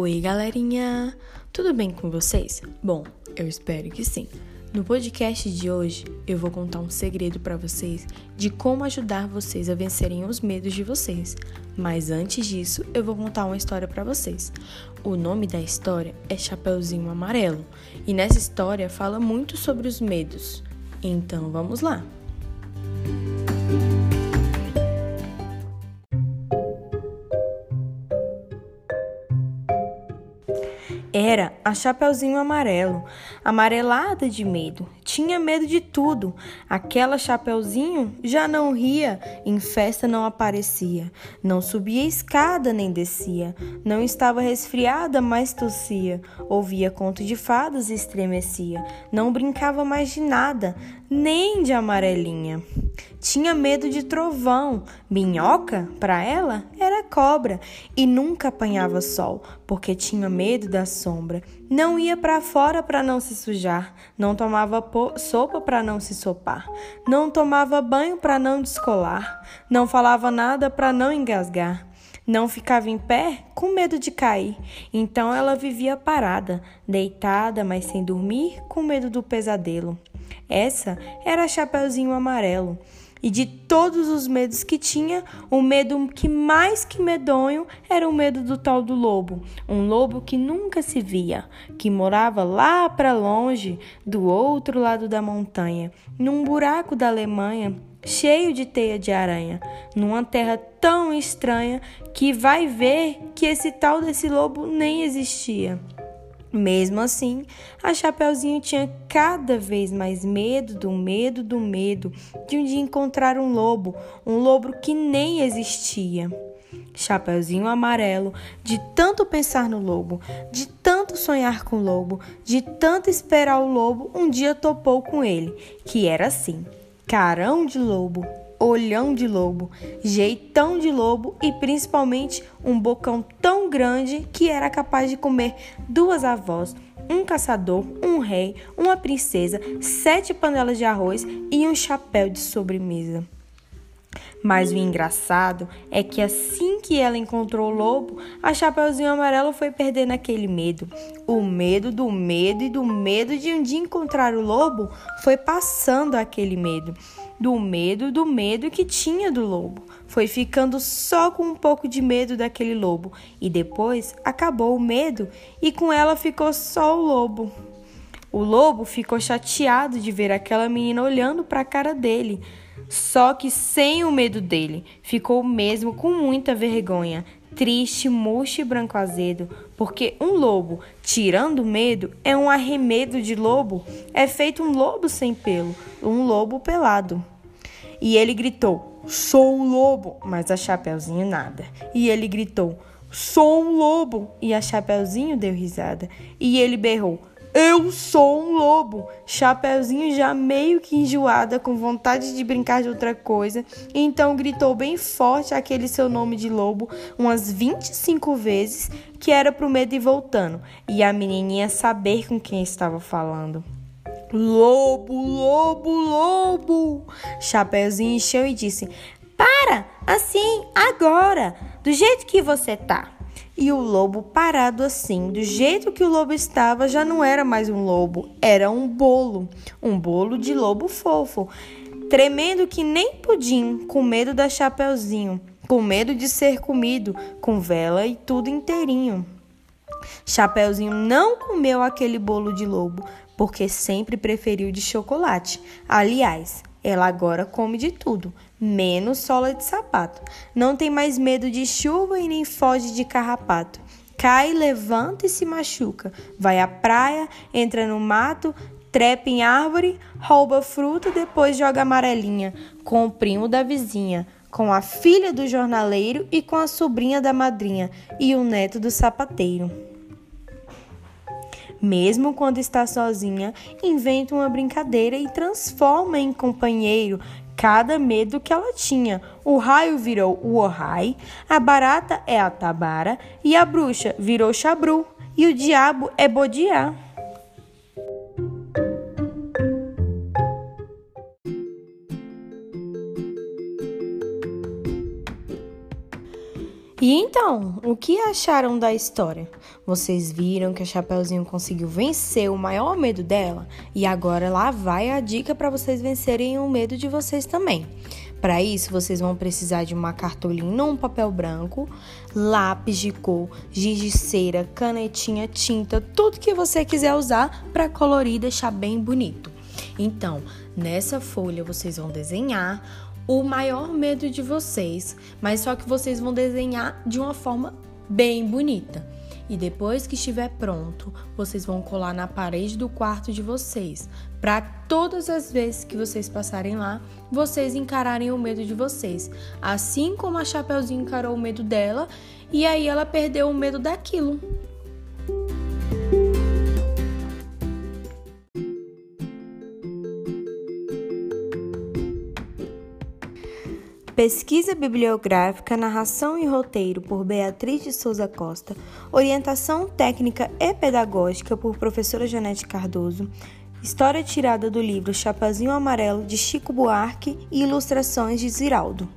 Oi, galerinha! Tudo bem com vocês? Bom, eu espero que sim. No podcast de hoje, eu vou contar um segredo para vocês de como ajudar vocês a vencerem os medos de vocês. Mas antes disso, eu vou contar uma história para vocês. O nome da história é Chapeuzinho Amarelo, e nessa história fala muito sobre os medos. Então, vamos lá. Era a Chapeuzinho Amarelo, amarelada de medo. Tinha medo de tudo. Aquela Chapeuzinho já não ria, em festa não aparecia. Não subia escada nem descia. Não estava resfriada, mas tossia. Ouvia conto de fadas e estremecia. Não brincava mais de nada, nem de amarelinha. Tinha medo de trovão. Minhoca, para ela, era cobra. E nunca apanhava sol, porque tinha medo da sombra. Não ia para fora para não se sujar. Não tomava sopa para não se sopar. Não tomava banho para não descolar. Não falava nada para não engasgar. Não ficava em pé com medo de cair. Então ela vivia parada, deitada, mas sem dormir, com medo do pesadelo. Essa era a Chapeuzinho Amarelo. E de todos os medos que tinha, o medo que mais que medonho era o medo do tal do lobo, um lobo que nunca se via, que morava lá para longe, do outro lado da montanha, num buraco da Alemanha, cheio de teia de aranha, numa terra tão estranha que vai ver que esse tal desse lobo nem existia. Mesmo assim, a Chapeuzinho tinha cada vez mais medo do medo do medo de um dia encontrar um lobo, um lobo que nem existia. Chapeuzinho amarelo, de tanto pensar no lobo, de tanto sonhar com o lobo, de tanto esperar o lobo, um dia topou com ele, que era assim: carão de lobo, olhão de lobo, jeitão de lobo e principalmente um bocão tão grande que era capaz de comer duas avós, um caçador, um rei, uma princesa, sete panelas de arroz e um chapéu de sobremesa. Mas o engraçado é que assim que ela encontrou o lobo, a Chapeuzinho Amarelo foi perdendo aquele medo. O medo do medo e do medo de um dia encontrar o lobo foi passando aquele medo. Do medo do medo que tinha do lobo. Foi ficando só com um pouco de medo daquele lobo. E depois acabou o medo e com ela ficou só o lobo. O lobo ficou chateado de ver aquela menina olhando para a cara dele. Só que sem o medo dele, ficou mesmo com muita vergonha, triste, murcho e branco azedo, porque um lobo, tirando medo, é um arremedo de lobo, é feito um lobo sem pelo, um lobo pelado. E ele gritou: Sou um lobo, mas a Chapeuzinho nada. E ele gritou: Sou um lobo, e a Chapeuzinho deu risada. E ele berrou: eu sou um lobo. Chapeuzinho já meio que enjoada, com vontade de brincar de outra coisa, então gritou bem forte aquele seu nome de lobo umas 25 vezes, que era pro medo ir voltando, e a menininha saber com quem estava falando. Lobo, lobo, lobo! Chapeuzinho encheu e disse: Para, assim, agora, do jeito que você tá. E o lobo parado assim, do jeito que o lobo estava, já não era mais um lobo, era um bolo, um bolo de lobo fofo, tremendo que nem pudim, com medo da Chapeuzinho, com medo de ser comido, com vela e tudo inteirinho. Chapeuzinho não comeu aquele bolo de lobo, porque sempre preferiu de chocolate. Aliás, ela agora come de tudo, menos sola de sapato. Não tem mais medo de chuva e nem foge de carrapato. Cai, levanta e se machuca. Vai à praia, entra no mato, trepa em árvore, rouba fruta, depois joga amarelinha com o primo da vizinha, com a filha do jornaleiro e com a sobrinha da madrinha e o neto do sapateiro. Mesmo quando está sozinha, inventa uma brincadeira e transforma em companheiro cada medo que ela tinha. O raio virou o Ohai, a barata é a Tabara e a bruxa virou Chabru e o diabo é Bodiá. E então, o que acharam da história? Vocês viram que a Chapeuzinho conseguiu vencer o maior medo dela? E agora lá vai a dica para vocês vencerem o medo de vocês também. Para isso, vocês vão precisar de uma cartolina um papel branco, lápis de cor, giz de cera, canetinha, tinta, tudo que você quiser usar para colorir e deixar bem bonito. Então, nessa folha vocês vão desenhar o maior medo de vocês, mas só que vocês vão desenhar de uma forma bem bonita. E depois que estiver pronto, vocês vão colar na parede do quarto de vocês, para todas as vezes que vocês passarem lá, vocês encararem o medo de vocês, assim como a Chapeuzinho encarou o medo dela, e aí ela perdeu o medo daquilo. Pesquisa bibliográfica, narração e roteiro por Beatriz de Souza Costa, orientação técnica e pedagógica por professora Janete Cardoso, história tirada do livro Chapazinho Amarelo de Chico Buarque e ilustrações de Ziraldo.